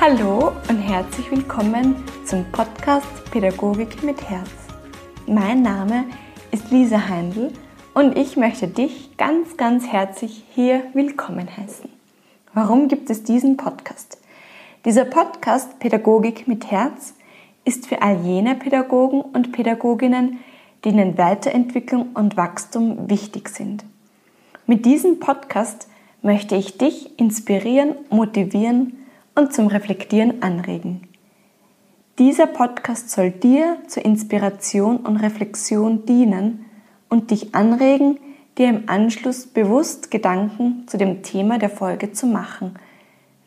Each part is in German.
Hallo und herzlich willkommen zum Podcast Pädagogik mit Herz. Mein Name ist Lisa Heindl und ich möchte dich ganz, ganz herzlich hier willkommen heißen. Warum gibt es diesen Podcast? Dieser Podcast Pädagogik mit Herz ist für all jene Pädagogen und Pädagoginnen, denen Weiterentwicklung und Wachstum wichtig sind. Mit diesem Podcast möchte ich dich inspirieren, motivieren und zum Reflektieren anregen. Dieser Podcast soll dir zur Inspiration und Reflexion dienen und dich anregen, dir im Anschluss bewusst Gedanken zu dem Thema der Folge zu machen.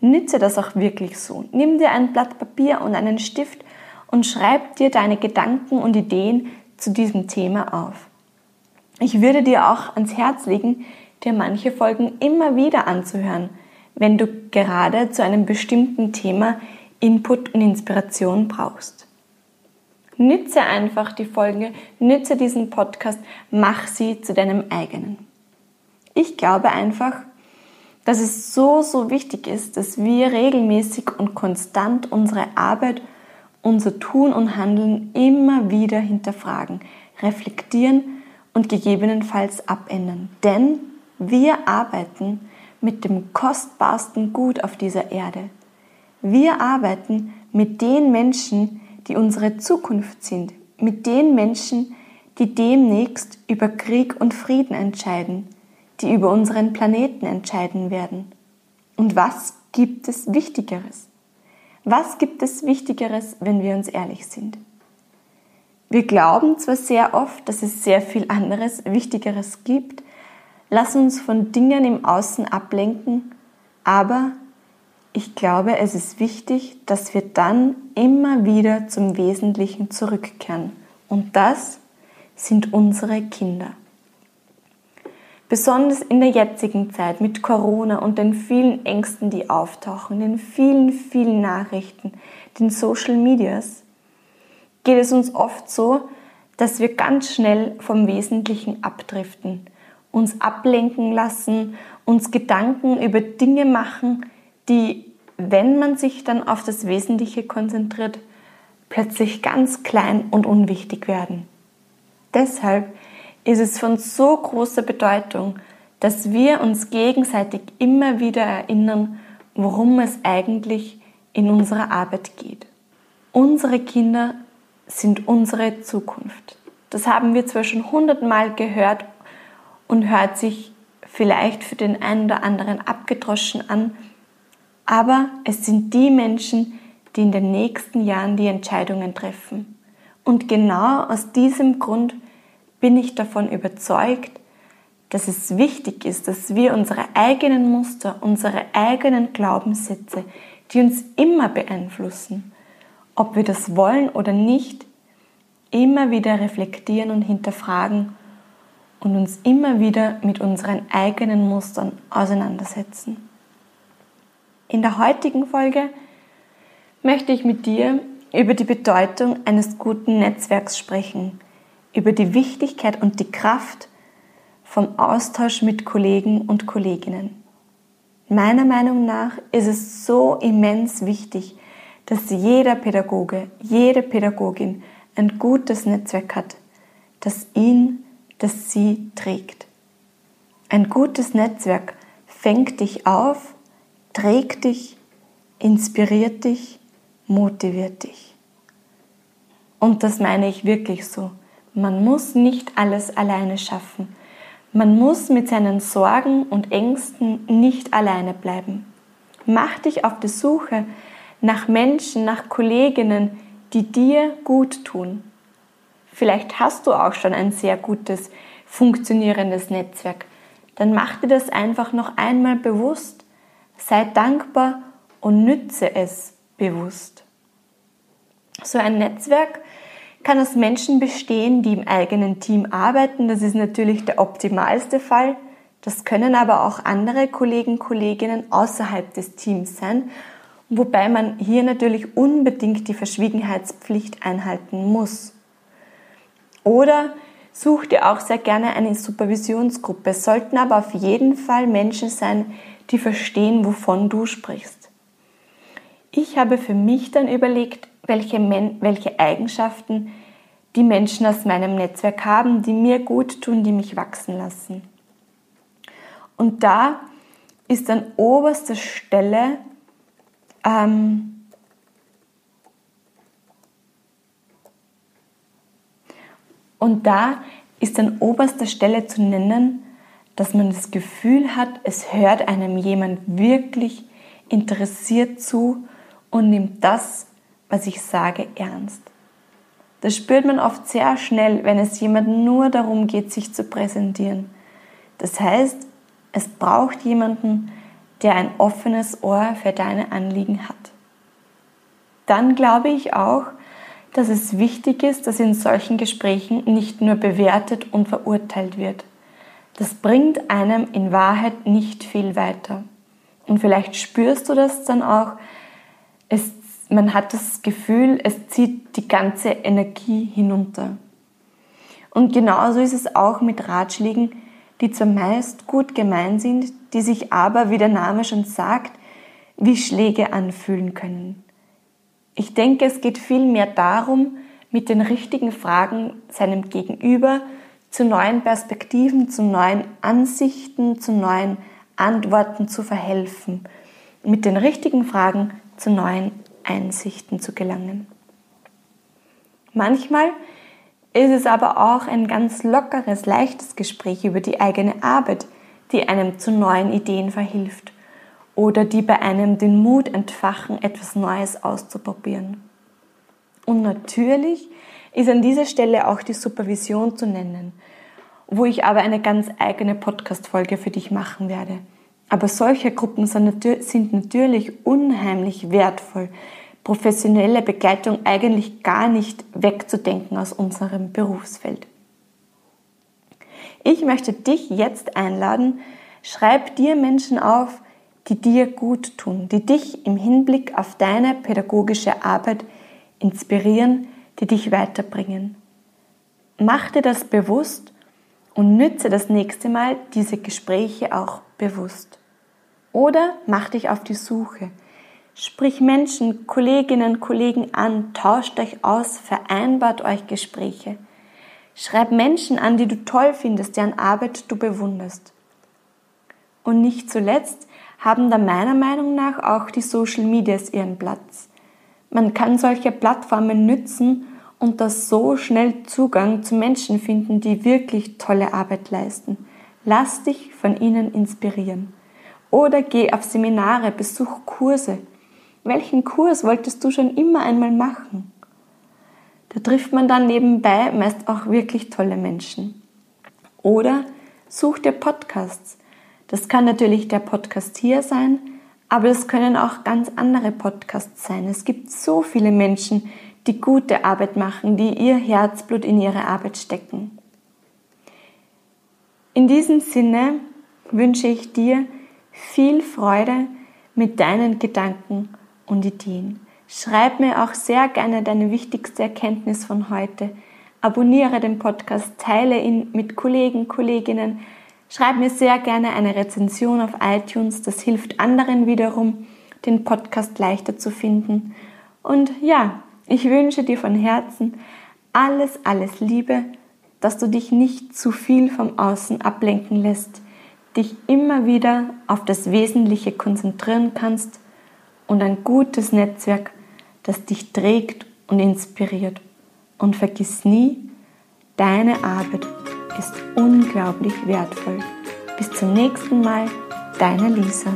Nütze das auch wirklich so. Nimm dir ein Blatt Papier und einen Stift und schreib dir deine Gedanken und Ideen zu diesem Thema auf. Ich würde dir auch ans Herz legen, dir manche Folgen immer wieder anzuhören – wenn du gerade zu einem bestimmten Thema Input und Inspiration brauchst. Nütze einfach die Folge, nütze diesen Podcast, mach sie zu deinem eigenen. Ich glaube einfach, dass es so, so wichtig ist, dass wir regelmäßig und konstant unsere Arbeit, unser Tun und Handeln immer wieder hinterfragen, reflektieren und gegebenenfalls abändern. Denn wir arbeiten mit dem kostbarsten Gut auf dieser Erde. Wir arbeiten mit den Menschen, die unsere Zukunft sind, mit den Menschen, die demnächst über Krieg und Frieden entscheiden, die über unseren Planeten entscheiden werden. Und was gibt es Wichtigeres? Was gibt es Wichtigeres, wenn wir uns ehrlich sind? Wir glauben zwar sehr oft, dass es sehr viel anderes, Wichtigeres gibt, Lass uns von Dingen im Außen ablenken, aber ich glaube, es ist wichtig, dass wir dann immer wieder zum Wesentlichen zurückkehren. Und das sind unsere Kinder. Besonders in der jetzigen Zeit mit Corona und den vielen Ängsten, die auftauchen, den vielen, vielen Nachrichten, den Social Medias, geht es uns oft so, dass wir ganz schnell vom Wesentlichen abdriften uns ablenken lassen, uns Gedanken über Dinge machen, die, wenn man sich dann auf das Wesentliche konzentriert, plötzlich ganz klein und unwichtig werden. Deshalb ist es von so großer Bedeutung, dass wir uns gegenseitig immer wieder erinnern, worum es eigentlich in unserer Arbeit geht. Unsere Kinder sind unsere Zukunft. Das haben wir zwar schon hundertmal gehört und hört sich vielleicht für den einen oder anderen abgedroschen an, aber es sind die Menschen, die in den nächsten Jahren die Entscheidungen treffen. Und genau aus diesem Grund bin ich davon überzeugt, dass es wichtig ist, dass wir unsere eigenen Muster, unsere eigenen Glaubenssätze, die uns immer beeinflussen, ob wir das wollen oder nicht, immer wieder reflektieren und hinterfragen und uns immer wieder mit unseren eigenen Mustern auseinandersetzen. In der heutigen Folge möchte ich mit dir über die Bedeutung eines guten Netzwerks sprechen, über die Wichtigkeit und die Kraft vom Austausch mit Kollegen und Kolleginnen. Meiner Meinung nach ist es so immens wichtig, dass jeder Pädagoge, jede Pädagogin ein gutes Netzwerk hat, das ihn das sie trägt. Ein gutes Netzwerk fängt dich auf, trägt dich, inspiriert dich, motiviert dich. Und das meine ich wirklich so. Man muss nicht alles alleine schaffen. Man muss mit seinen Sorgen und Ängsten nicht alleine bleiben. Mach dich auf die Suche nach Menschen, nach Kolleginnen, die dir gut tun, Vielleicht hast du auch schon ein sehr gutes, funktionierendes Netzwerk. Dann mach dir das einfach noch einmal bewusst. Sei dankbar und nütze es bewusst. So ein Netzwerk kann aus Menschen bestehen, die im eigenen Team arbeiten. Das ist natürlich der optimalste Fall. Das können aber auch andere Kollegen, Kolleginnen außerhalb des Teams sein, wobei man hier natürlich unbedingt die Verschwiegenheitspflicht einhalten muss. Oder such dir auch sehr gerne eine Supervisionsgruppe. Es sollten aber auf jeden Fall Menschen sein, die verstehen, wovon du sprichst. Ich habe für mich dann überlegt, welche, Men welche Eigenschaften die Menschen aus meinem Netzwerk haben, die mir gut tun, die mich wachsen lassen. Und da ist an oberster Stelle ähm, und da ist an oberster Stelle zu nennen, dass man das Gefühl hat, es hört einem jemand wirklich interessiert zu und nimmt das, was ich sage, ernst. Das spürt man oft sehr schnell, wenn es jemandem nur darum geht, sich zu präsentieren. Das heißt, es braucht jemanden, der ein offenes Ohr für deine Anliegen hat. Dann glaube ich auch, dass es wichtig ist, dass in solchen Gesprächen nicht nur bewertet und verurteilt wird. Das bringt einem in Wahrheit nicht viel weiter. Und vielleicht spürst du das dann auch. Es man hat das Gefühl, es zieht die ganze Energie hinunter. Und genauso ist es auch mit Ratschlägen, die zwar meist gut gemeint sind, die sich aber, wie der Name schon sagt, wie Schläge anfühlen können. Ich denke, es geht vielmehr darum, mit den richtigen Fragen seinem Gegenüber zu neuen Perspektiven, zu neuen Ansichten, zu neuen Antworten zu verhelfen. Mit den richtigen Fragen zu neuen Einsichten zu gelangen. Manchmal ist es aber auch ein ganz lockeres, leichtes Gespräch über die eigene Arbeit, die einem zu neuen Ideen verhilft oder die bei einem den Mut entfachen, etwas Neues auszuprobieren. Und natürlich ist an dieser Stelle auch die Supervision zu nennen, wo ich aber eine ganz eigene Podcast-Folge für dich machen werde. Aber solche Gruppen sind natürlich unheimlich wertvoll. Professionelle Begleitung eigentlich gar nicht wegzudenken aus unserem Berufsfeld. Ich möchte dich jetzt einladen, schreib dir Menschen auf, die dir gut tun, die dich im Hinblick auf deine pädagogische Arbeit inspirieren, die dich weiterbringen. Mach dir das bewusst und nütze das nächste Mal diese Gespräche auch bewusst. Oder mach dich auf die Suche. Sprich Menschen, Kolleginnen, Kollegen an, tauscht euch aus, vereinbart euch Gespräche. Schreib Menschen an, die du toll findest, deren Arbeit du bewunderst. Und nicht zuletzt haben da meiner Meinung nach auch die Social Medias ihren Platz. Man kann solche Plattformen nützen und das so schnell Zugang zu Menschen finden, die wirklich tolle Arbeit leisten. Lass dich von ihnen inspirieren. Oder geh auf Seminare, besuch Kurse. Welchen Kurs wolltest du schon immer einmal machen? Da trifft man dann nebenbei meist auch wirklich tolle Menschen. Oder such dir Podcasts. Das kann natürlich der Podcast hier sein, aber es können auch ganz andere Podcasts sein. Es gibt so viele Menschen, die gute Arbeit machen, die ihr Herzblut in ihre Arbeit stecken. In diesem Sinne wünsche ich dir, viel Freude mit deinen Gedanken und Ideen. Schreib mir auch sehr gerne deine wichtigste Erkenntnis von heute. Abonniere den Podcast, teile ihn mit Kollegen, Kolleginnen. Schreib mir sehr gerne eine Rezension auf iTunes. Das hilft anderen wiederum, den Podcast leichter zu finden. Und ja, ich wünsche dir von Herzen alles, alles Liebe, dass du dich nicht zu viel vom Außen ablenken lässt dich immer wieder auf das Wesentliche konzentrieren kannst und ein gutes Netzwerk, das dich trägt und inspiriert. Und vergiss nie, deine Arbeit ist unglaublich wertvoll. Bis zum nächsten Mal, deine Lisa.